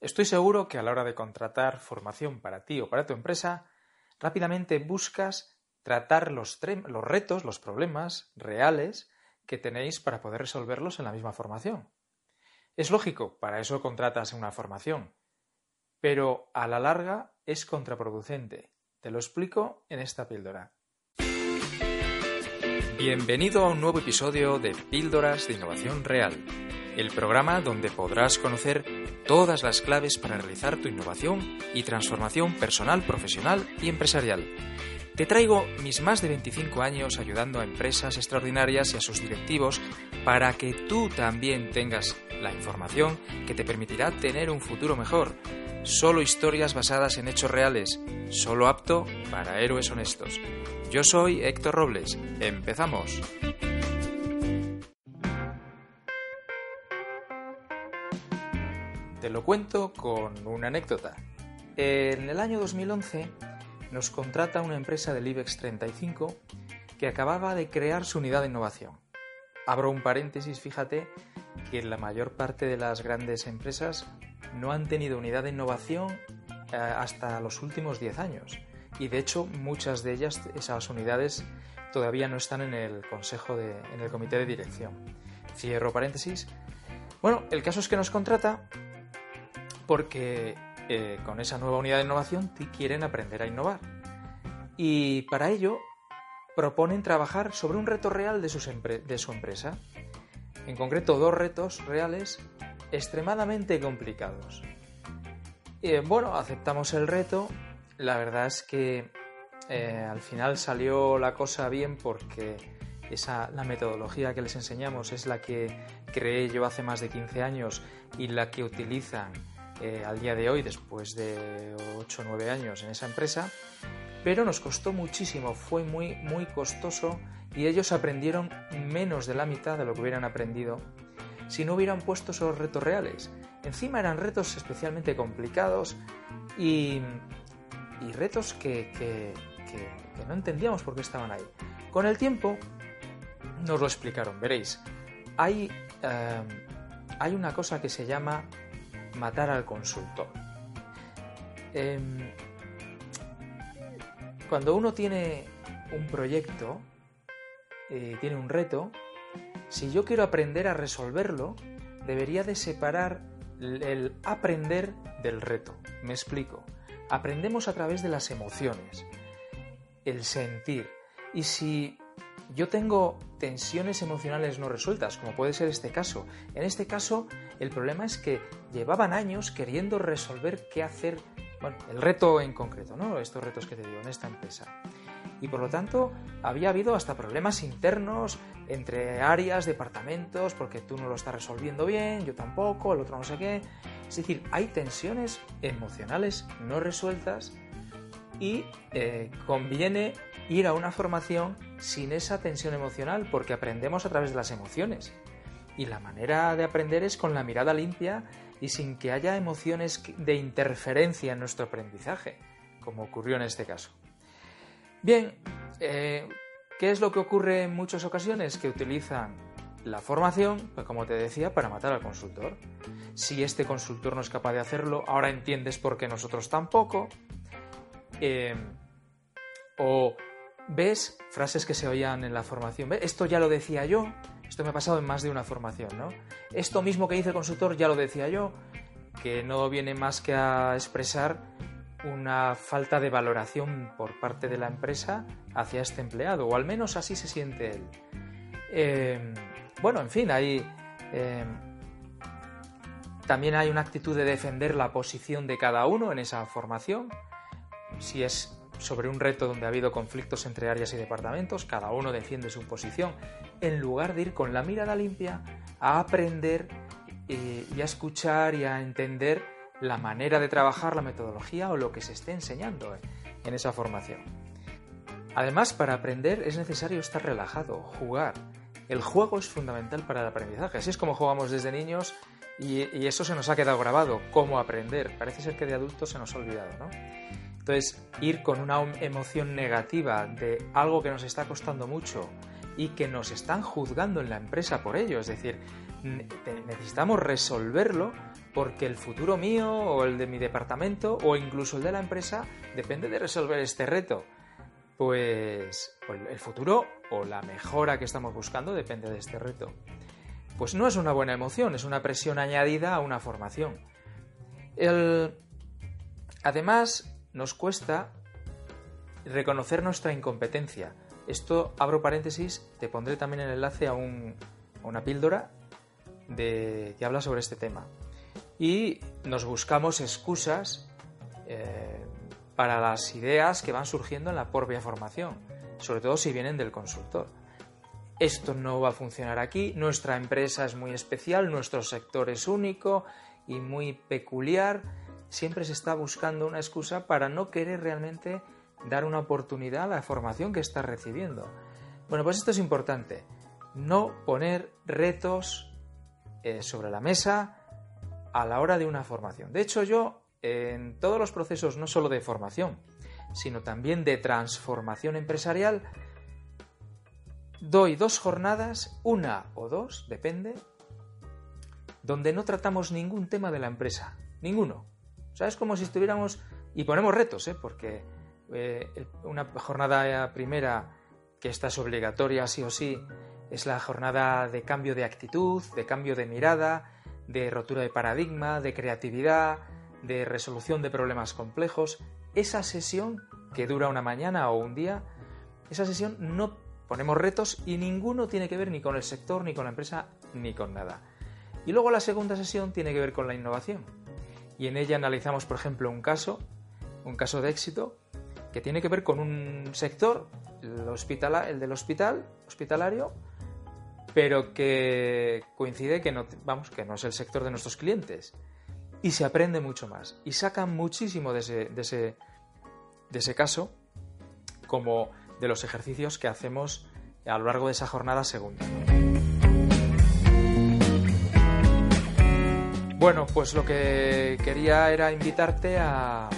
Estoy seguro que a la hora de contratar formación para ti o para tu empresa, rápidamente buscas tratar los, retos, los problemas reales que tenéis para poder resolverlos en la misma formación. Es lógico, para eso contratas una formación, pero a la larga es contraproducente. Te lo explico en esta píldora. Bienvenido a un nuevo episodio de Píldoras de Innovación Real, el programa donde podrás conocer todas las claves para realizar tu innovación y transformación personal, profesional y empresarial. Te traigo mis más de 25 años ayudando a empresas extraordinarias y a sus directivos para que tú también tengas la información que te permitirá tener un futuro mejor. Solo historias basadas en hechos reales, solo apto para héroes honestos. Yo soy Héctor Robles. Empezamos. Lo cuento con una anécdota. En el año 2011 nos contrata una empresa del IBEX 35 que acababa de crear su unidad de innovación. Abro un paréntesis, fíjate que la mayor parte de las grandes empresas no han tenido unidad de innovación eh, hasta los últimos 10 años. Y de hecho, muchas de ellas, esas unidades, todavía no están en el consejo de, en el comité de dirección. Cierro paréntesis. Bueno, el caso es que nos contrata porque eh, con esa nueva unidad de innovación quieren aprender a innovar. Y para ello proponen trabajar sobre un reto real de, su empresa. En concreto, dos retos reales extremadamente complicados. Y, bueno, aceptamos el reto. La verdad es que eh, al final salió la cosa bien porque esa, la metodología que les enseñamos es la que creé yo hace más de 15 años y la que utilizan eh, al día de hoy, después de 8 o 9 años en esa empresa, pero nos costó muchísimo, fue muy, muy costoso y ellos aprendieron menos de la mitad de lo que hubieran aprendido si no hubieran puesto esos retos reales. Encima eran retos especialmente complicados y, y retos que, que, no entendíamos por qué estaban ahí. Con el tiempo nos lo explicaron, veréis. Hay, eh, hay una cosa que se llama matar al consultor. Em, cuando uno tiene un proyecto, eh, tiene un reto, si yo quiero aprender a resolverlo, debería de separar el aprender del reto. Me explico. Aprendemos a través de las emociones, el sentir. Y si yo tengo tensiones emocionales no resueltas, como puede ser este caso. En este caso, el problema es que llevaban años queriendo resolver qué hacer, bueno, el reto en concreto, ¿no? Estos retos que te digo en esta empresa. Y por lo tanto, había habido hasta problemas internos entre áreas, departamentos, porque tú no lo estás resolviendo bien, yo tampoco, el otro no sé qué. Es decir, hay tensiones emocionales no resueltas y eh, conviene ir a una formación sin esa tensión emocional porque aprendemos a través de las emociones. Y la manera de aprender es con la mirada limpia y sin que haya emociones de interferencia en nuestro aprendizaje, como ocurrió en este caso. Bien, eh, ¿qué es lo que ocurre en muchas ocasiones? Que utilizan la formación, pues como te decía, para matar al consultor. Si este consultor no es capaz de hacerlo, ahora entiendes por qué nosotros tampoco. Eh, o ves frases que se oían en la formación. Esto ya lo decía yo, esto me ha pasado en más de una formación, ¿no? Esto mismo que dice el consultor ya lo decía yo, que no viene más que a expresar una falta de valoración por parte de la empresa hacia este empleado, o al menos así se siente él. Em, bueno, en fin, hay, em, también hay una actitud de defender la posición de cada uno en esa formación. Si es sobre un reto donde ha habido conflictos entre áreas y departamentos, cada uno defiende su posición, en lugar de ir con la mirada limpia a aprender eh, y a escuchar y a entender la manera de trabajar, la metodología o lo que se esté enseñando en esa formación. Además, para aprender es necesario estar relajado, jugar. El juego es fundamental para el aprendizaje. Así es como jugamos desde niños y, y eso se nos ha quedado grabado, cómo aprender. Parece ser que de adultos se nos ha olvidado, ¿no? Entonces, ir con una emoción negativa de algo que nos está costando mucho y que nos están juzgando en la empresa por ello, es decir, necesitamos resolverlo porque el futuro mío o el de mi departamento o incluso el de la empresa depende de resolver este reto. Pues el futuro o la mejora que estamos buscando depende de este reto. Pues no es una buena emoción, es una presión añadida a una formación. Además, nos cuesta reconocer nuestra incompetencia. Esto, abro paréntesis, te pondré también el enlace a, una píldora de, que habla sobre este tema. Y nos buscamos excusas eh, para las ideas que van surgiendo en la propia formación, sobre todo si vienen del consultor. Esto no va a funcionar aquí, nuestra empresa es muy especial, nuestro sector es único y muy peculiar. Siempre se está buscando una excusa para no querer realmente dar una oportunidad a la formación que estás recibiendo. Bueno, pues esto es importante. No poner retos eh, sobre la mesa a la hora de una formación. De hecho, yo en todos los procesos, no solo de formación, sino también de transformación empresarial, doy dos jornadas, una o dos, depende, donde no tratamos ningún tema de la empresa, ninguno. Sea, es como si estuviéramos, y ponemos retos, ¿eh? porque eh, una jornada primera que esta es obligatoria sí o sí, es la jornada de cambio de actitud, de cambio de mirada, de rotura de paradigma, de creatividad, de resolución de problemas complejos. Esa sesión, que dura una mañana o un día, esa sesión no ponemos retos y ninguno tiene que ver ni con el sector, ni con la empresa, ni con nada. Y luego la segunda sesión tiene que ver con la innovación. Y en ella analizamos, por ejemplo, un caso, un caso de éxito que tiene que ver con un sector, el, hospital, el del hospital, hospitalario, pero que coincide que no, vamos, que no es el sector de nuestros clientes. Y se aprende mucho más. Y sacan muchísimo de ese, de ese, de ese caso, como de los ejercicios que hacemos a lo largo de esa jornada segunda. Bueno, pues lo que quería era invitarte a,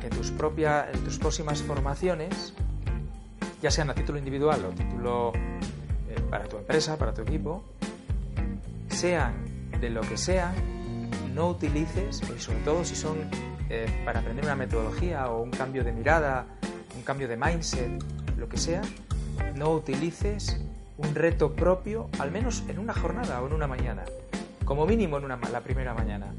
que tus, propias, tus próximas formaciones, ya sean a título individual o título eh, para tu empresa, para tu equipo, sean de lo que sean, no utilices, y sobre todo si son eh, para aprender una metodología o un cambio de mirada, un cambio de mindset, lo que sea, no utilices un reto propio, al menos en una jornada o en una mañana, como mínimo en una, la primera mañana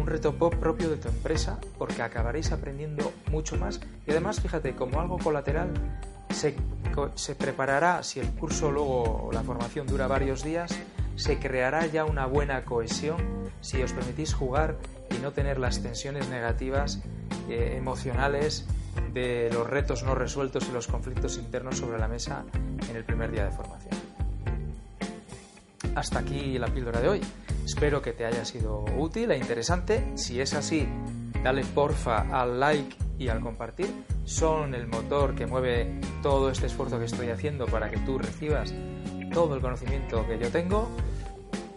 un reto pop propio de tu empresa porque acabaréis aprendiendo mucho más y además fíjate como algo colateral se, se preparará si el curso luego o la formación dura varios días se creará ya una buena cohesión si os permitís jugar y no tener las tensiones negativas eh, emocionales de los retos no resueltos y los conflictos internos sobre la mesa en el primer día de formación. Hasta aquí la píldora de hoy. Espero que te haya sido útil e interesante. Si es así, dale porfa al like y al compartir. Son el motor que mueve todo este esfuerzo que estoy haciendo para que tú recibas todo el conocimiento que yo tengo.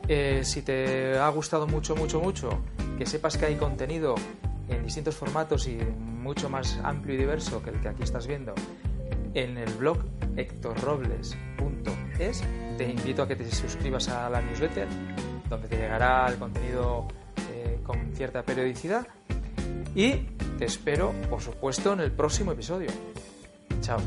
Eh, si te ha gustado mucho, mucho, mucho, que sepas que hay contenido en distintos formatos y mucho más amplio y diverso que el que aquí estás viendo en el blog hectorrobles.es. Te invito a que te suscribas a la newsletter donde te llegará el contenido eh, con cierta periodicidad. Y te espero, por supuesto, en el próximo episodio. Chao.